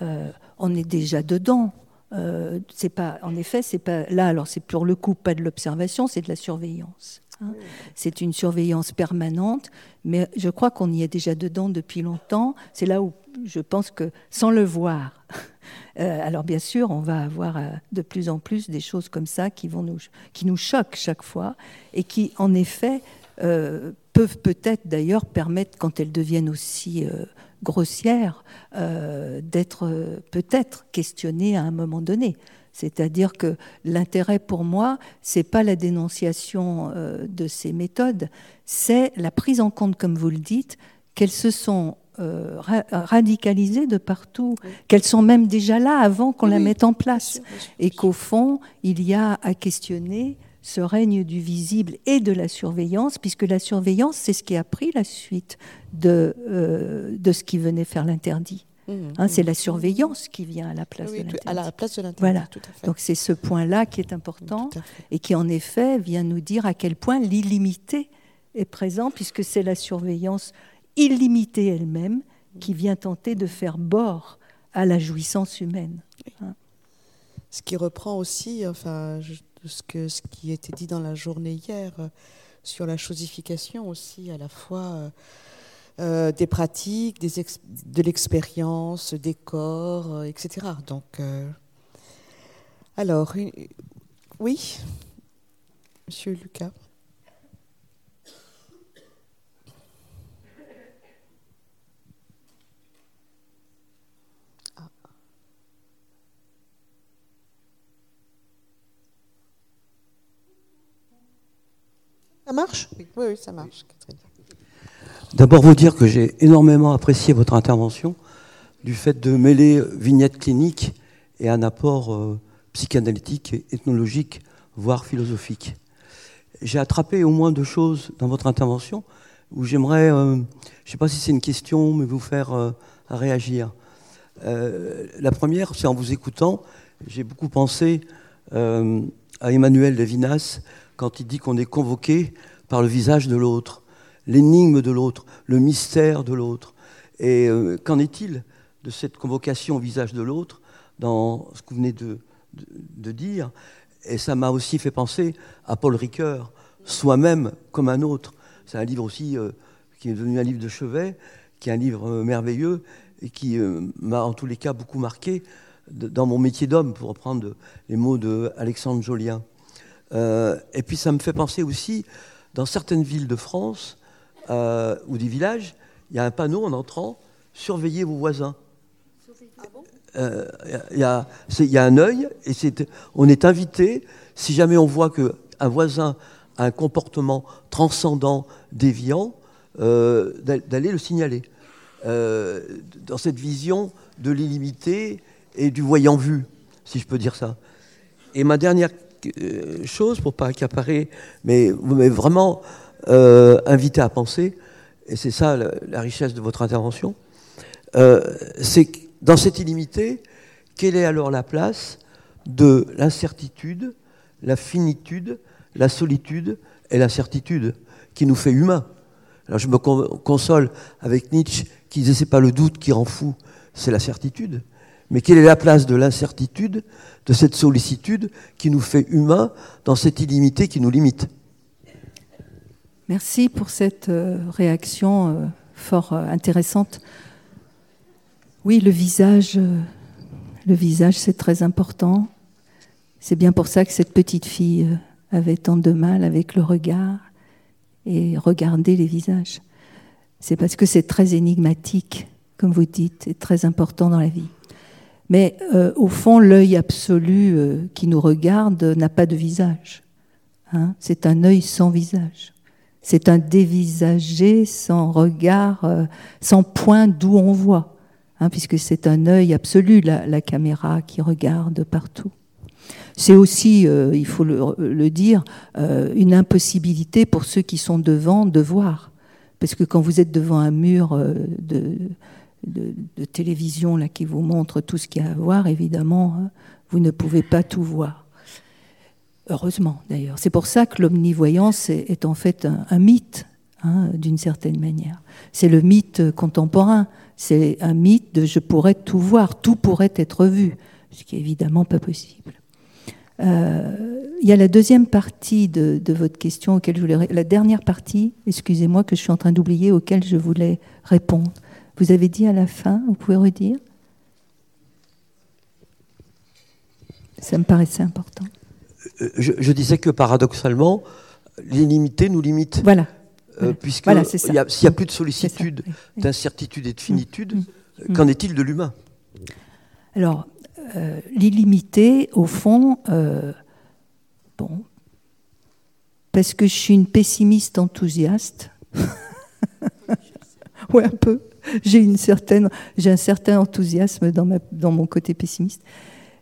euh, on est déjà dedans. Euh, c'est pas, en effet, c'est pas là. Alors, c'est pour le coup pas de l'observation, c'est de la surveillance. Hein. C'est une surveillance permanente, mais je crois qu'on y est déjà dedans depuis longtemps. C'est là où je pense que, sans le voir, euh, alors bien sûr, on va avoir euh, de plus en plus des choses comme ça qui vont nous, qui nous choquent chaque fois et qui, en effet, peuvent peut-être d'ailleurs permettre, quand elles deviennent aussi grossière euh, d'être euh, peut-être questionnée à un moment donné. C'est-à-dire que l'intérêt pour moi, c'est pas la dénonciation euh, de ces méthodes, c'est la prise en compte, comme vous le dites, qu'elles se sont radicalisées de partout, qu'elles sont même déjà là avant qu'on la mette en place, et qu'au fond, il y a à questionner ce règne du visible et de la surveillance, puisque la surveillance, c'est ce qui a pris la suite de, euh, de ce qui venait faire l'interdit. Mmh, hein, c'est mmh. la surveillance qui vient à la place de l'interdit. À la place de l'interdit. Voilà. Donc c'est ce point-là qui est important et qui en effet vient nous dire à quel point l'illimité est présent, puisque c'est la surveillance illimitée elle-même qui vient tenter de faire bord à la jouissance humaine. Hein. Ce qui reprend aussi, enfin, ce, que, ce qui était dit dans la journée hier euh, sur la chosification aussi, à la fois euh, euh, des pratiques, des de l'expérience, des corps, etc. Donc, alors, oui, Monsieur Lucas. Marche? Oui. oui, ça marche. D'abord, vous dire que j'ai énormément apprécié votre intervention du fait de mêler vignette clinique et un apport euh, psychanalytique et ethnologique, voire philosophique. J'ai attrapé au moins deux choses dans votre intervention où j'aimerais, euh, je ne sais pas si c'est une question, mais vous faire euh, réagir. la première, c'est en vous écoutant, j'ai beaucoup pensé à Emmanuel Levinas quand il dit qu'on est convoqué par le visage de l'autre, l'énigme de l'autre, le mystère de l'autre. Et qu'en est-il de cette convocation au visage de l'autre dans ce que vous venez de, dire? Et ça m'a aussi fait penser à Paul Ricoeur, Soi-même comme un autre. C'est un livre aussi euh, qui est devenu un livre de chevet, qui est un livre euh, merveilleux et qui euh, m'a en tous les cas beaucoup marqué dans mon métier d'homme, pour reprendre les mots de Alexandre Jolien. Et puis ça me fait penser aussi, dans certaines villes de France ou des villages, il y a un panneau en entrant, surveillez vos voisins. Euh, il y, a un œil et on est invité, si jamais on voit qu'un voisin a un comportement transcendant, déviant, euh, d'aller le signaler. Euh, dans cette vision de l'illimité et du voyant vu, si je peux dire ça. Et ma dernière chose, pour pas accaparer, mais m'avez vraiment invité à penser, et c'est ça la, richesse de votre intervention, c'est que dans cette illimité, quelle est alors la place de l'incertitude, la finitude, la solitude et la certitude qui nous fait humains? Alors je me console avec Nietzsche qui disait c'est pas le doute qui rend fou, c'est la certitude. Mais quelle est la place de l'incertitude, de cette sollicitude qui nous fait humains dans cette illimité qui nous limite? Merci pour cette euh, réaction euh, fort euh, intéressante. Oui, le visage, le visage, c'est très important. C'est bien pour ça que cette petite fille avait tant de mal avec le regard et regarder les visages. C'est parce que c'est très énigmatique, comme vous dites, et très important dans la vie. Mais euh, au fond, l'œil absolu qui nous regarde n'a pas de visage. Hein. c'est un œil sans visage. C'est un dévisagé sans regard, sans point d'où on voit. Hein, puisque c'est un œil absolu, la, caméra qui regarde partout. C'est aussi, euh, il faut le, dire, euh, une impossibilité pour ceux qui sont devant de voir. Parce que quand vous êtes devant un mur euh, de, de, télévision là, qui vous montre tout ce qu'il y a à voir, évidemment, hein, vous ne pouvez pas tout voir. Heureusement, d'ailleurs. C'est pour ça que l'omnivoyance est, en fait un, mythe, hein, d'une certaine manière. C'est le mythe contemporain. C'est un mythe de je pourrais tout voir, tout pourrait être vu, ce qui est évidemment pas possible. Euh, il y a la deuxième partie de, votre question auquel je voulais la dernière partie, excusez-moi que je suis en train d'oublier auquel je voulais répondre. Vous avez dit à la fin, vous pouvez redire Ça me paraissait important. Euh, je, je disais que paradoxalement, l'illimité nous limite. Voilà. Euh, puisque s'il n'y a, plus de sollicitude, d'incertitude et de finitude, mm. euh, qu'en est-il de l'humain? Alors, euh, l'illimité, au fond, bon, parce que je suis une pessimiste enthousiaste. oui, un peu. J'ai une certaine, j'ai un certain enthousiasme dans, ma, dans mon côté pessimiste.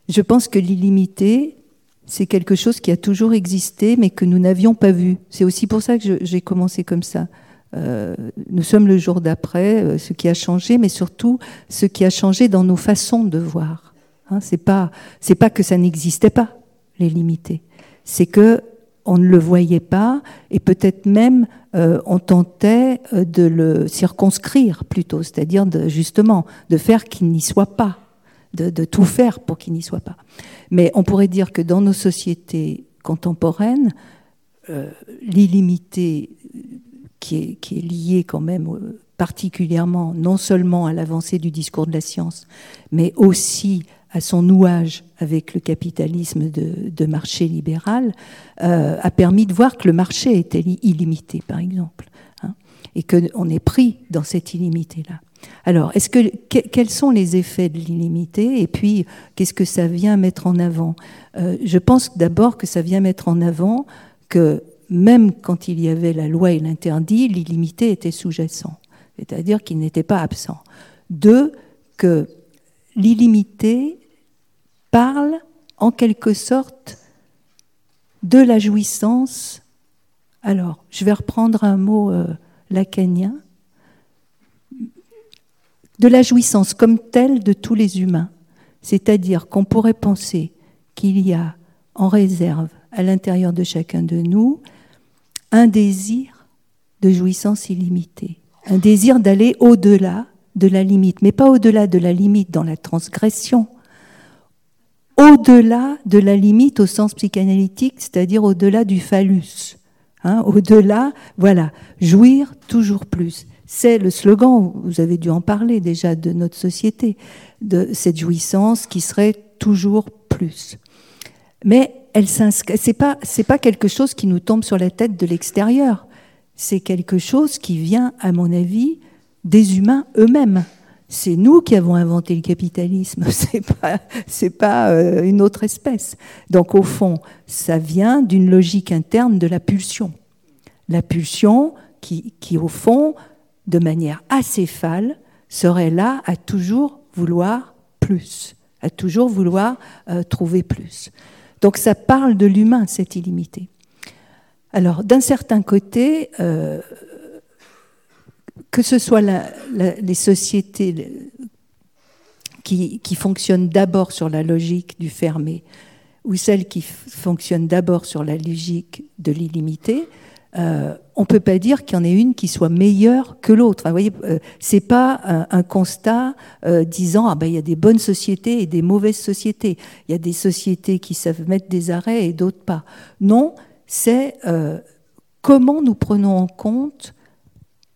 Je pense que l'illimité, c'est quelque chose qui a toujours existé, mais que nous n'avions pas vu. C'est aussi pour ça que j'ai commencé comme ça. Euh, nous sommes le jour d'après, euh, ce qui a changé, mais surtout ce qui a changé dans nos façons de voir. Hein, c'est pas, c'est pas que ça n'existait pas, les limités. C'est que on ne le voyait pas, et peut-être même euh, on tentait de le circonscrire plutôt, c'est-à-dire justement de faire qu'il n'y soit pas de, tout faire pour qu'il n'y soit pas. Mais on pourrait dire que dans nos sociétés contemporaines, euh, l'illimité qui est, qui est liée quand même euh, particulièrement non seulement à l'avancée du discours de la science, mais aussi à son nouage avec le capitalisme de, marché libéral, euh, a permis de voir que le marché était illimité, par exemple, hein, et qu'on est pris dans cette illimité-là. Alors, quels sont les effets de l'illimité et puis qu'est-ce que ça vient mettre en avant? Euh, Je pense d'abord que ça vient mettre en avant que même quand il y avait la loi et l'interdit, l'illimité était sous-jacent, c'est-à-dire qu'il n'était pas absent. Deux, que l'illimité parle en quelque sorte de la jouissance. Alors, je vais reprendre un mot euh, lacanien, de la jouissance comme telle de tous les humains. C'est-à-dire qu'on pourrait penser qu'il y a en réserve à l'intérieur de chacun de nous un désir de jouissance illimitée, un désir d'aller au-delà de la limite, mais pas au-delà de la limite dans la transgression, au-delà de la limite au sens psychanalytique, c'est-à-dire au-delà du phallus. Hein, au-delà, voilà, jouir toujours plus. C'est le slogan, vous avez dû en parler déjà, de notre société, de cette jouissance qui serait toujours plus. Mais elle c'est pas, c'est pas quelque chose qui nous tombe sur la tête de l'extérieur. C'est quelque chose qui vient, à mon avis, des humains eux-mêmes. C'est nous qui avons inventé le capitalisme, c'est pas, pas euh, une autre espèce. Donc au fond, ça vient d'une logique interne de la pulsion. La pulsion qui, qui au fond, de manière acéphale, serait là à toujours vouloir plus, à toujours vouloir euh, trouver plus. Donc ça parle de l'humain, cette illimité. Alors, d'un certain côté, euh, que ce soit les sociétés qui, fonctionnent d'abord sur la logique du fermé, ou celles qui fonctionnent d'abord sur la logique de l'illimité, euh, on ne peut pas dire qu'il y en ait une qui soit meilleure que l'autre. Enfin, voyez, euh, c'est pas un, constat euh, disant ah ben il y a des bonnes sociétés et des mauvaises sociétés. Il y a des sociétés qui savent mettre des arrêts et d'autres pas. Non, c'est comment nous prenons en compte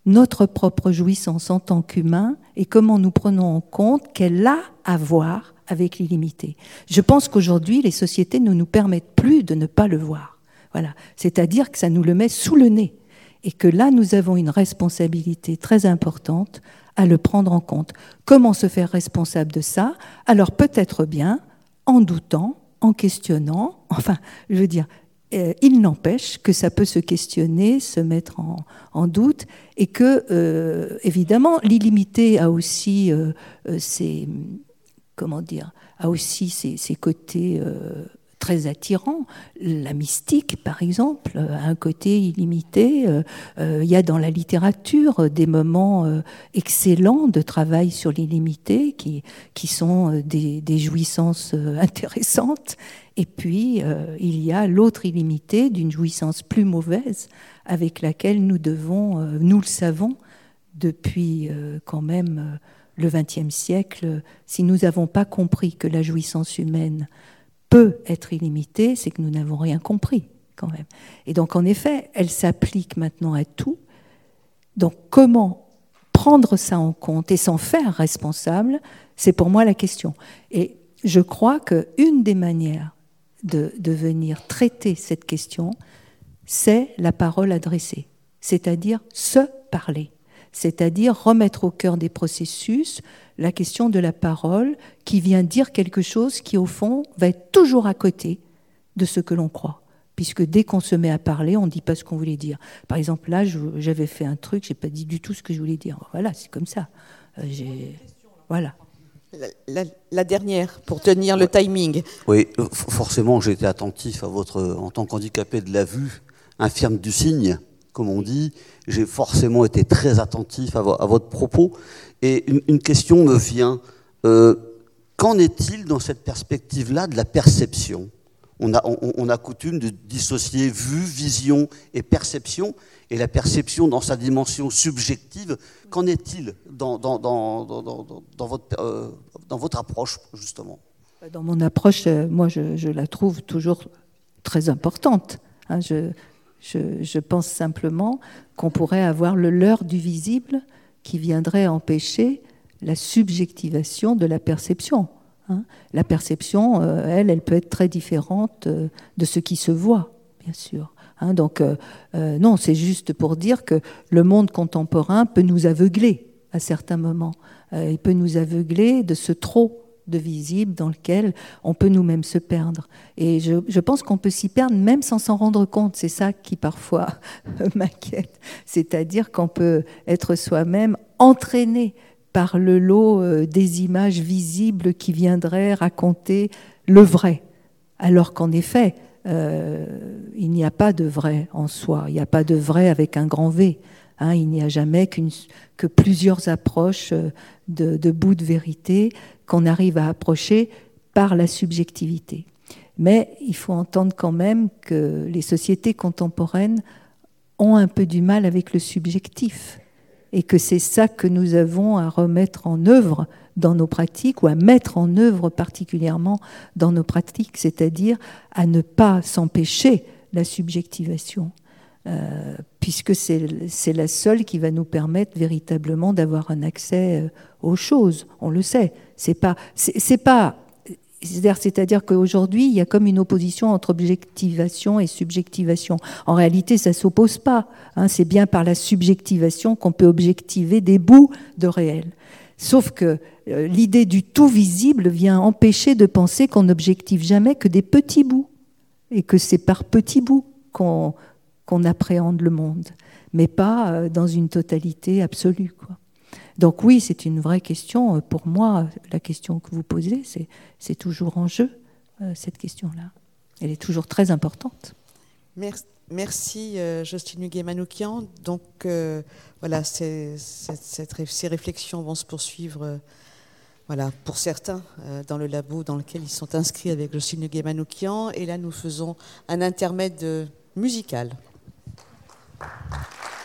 notre propre jouissance en tant qu'humain et comment nous prenons en compte qu'elle a à voir avec l'illimité. Je pense qu'aujourd'hui, les sociétés ne nous permettent plus de ne pas le voir. Voilà. C'est-à-dire que ça nous le met sous le nez. Et que là, nous avons une responsabilité très importante à le prendre en compte. Comment se faire responsable de ça? Alors peut-être bien en doutant, en questionnant, enfin, je veux dire, euh, il n'empêche que ça peut se questionner, se mettre en, doute, et que, euh, évidemment, l'illimité a aussi euh, ses, comment dire, a aussi ses côtés très attirant. La mystique, par exemple, a un côté illimité. Euh, euh, il y a dans la littérature des moments euh, excellents de travail sur l'illimité qui, qui sont des, jouissances intéressantes. Et puis, il y a l'autre illimité d'une jouissance plus mauvaise avec laquelle nous devons, nous le savons, depuis quand même le XXe siècle, si nous n'avons pas compris que la jouissance humaine peut être illimitée, c'est que nous n'avons rien compris quand même. Et donc en effet, elle s'applique maintenant à tout. Donc comment prendre ça en compte et s'en faire responsable, c'est pour moi la question. Et je crois qu'une des manières de, de venir traiter cette question, c'est la parole adressée, c'est-à-dire se parler, c'est-à-dire remettre au cœur des processus la question de la parole qui vient dire quelque chose qui, au fond, va être toujours à côté de ce que l'on croit. Puisque dès qu'on se met à parler, on ne dit pas ce qu'on voulait dire. Par exemple, là, j'avais fait un truc, j'ai pas dit du tout ce que je voulais dire. Voilà, c'est comme ça. Euh, voilà. La, dernière, pour tenir le timing. Oui, forcément, j'ai été attentif à votre, en tant qu'handicapé de la vue, infirme du signe, comme on dit, j'ai forcément été très attentif à, votre propos. Et une, question me vient. Euh, qu'en est-il dans cette perspective-là de la perception? On a, coutume de dissocier vue, vision et perception, et la perception dans sa dimension subjective, qu'en est-il dans, euh, votre approche, justement? Dans mon approche, euh, moi, je, je la trouve toujours très importante. Hein, je, je, pense simplement qu'on pourrait avoir le leurre du visible qui viendrait empêcher la subjectivation de la perception. Hein. La perception, euh, elle, elle peut être très différente euh, de ce qui se voit, bien sûr. Hein. donc, euh, non, c'est juste pour dire que le monde contemporain peut nous aveugler à certains moments. il peut nous aveugler de ce trop de visible dans lequel on peut nous-mêmes se perdre. Et je, pense qu'on peut s'y perdre même sans s'en rendre compte. C'est ça qui parfois m'inquiète. C'est-à-dire qu'on peut être soi-même entraîné par le lot euh, des images visibles qui viendraient raconter le vrai. Alors qu'en effet, euh, il n'y a pas de vrai en soi, il n'y a pas de vrai avec un grand V. Hein. il n'y a jamais que plusieurs approches euh, de, de de vérité qu'on arrive à approcher par la subjectivité. Mais il faut entendre quand même que les sociétés contemporaines ont un peu du mal avec le subjectif et que c'est ça que nous avons à remettre en œuvre dans nos pratiques ou à mettre en œuvre particulièrement dans nos pratiques, c'est-à-dire à ne pas s'empêcher la subjectivation, euh, puisque c'est la seule qui va nous permettre véritablement d'avoir un accès euh, aux choses. On le sait. C'est pas, c'est pas c'est-à-dire qu'aujourd'hui, il y a comme une opposition entre objectivation et subjectivation. En réalité, ça ne s'oppose pas. Hein. c'est bien par la subjectivation qu'on peut objectiver des bouts de réel. Sauf que euh, l'idée du tout visible vient empêcher de penser qu'on n'objective jamais que des petits bouts, et que c'est par petits bouts qu'on appréhende le monde, mais pas euh, dans une totalité absolue. Donc oui, c'est une vraie question. Euh, pour moi, la question que vous posez, c'est toujours en jeu, euh, cette question-là. Elle est toujours très importante. Merci. Merci Justine Huguet-Manoukian. Donc voilà, ces, ces, réflexions vont se poursuivre, voilà, pour certains, dans le labo dans lequel ils sont inscrits avec Justine Huguet-Manoukian. Et là, nous faisons un intermède musical. ハハハ。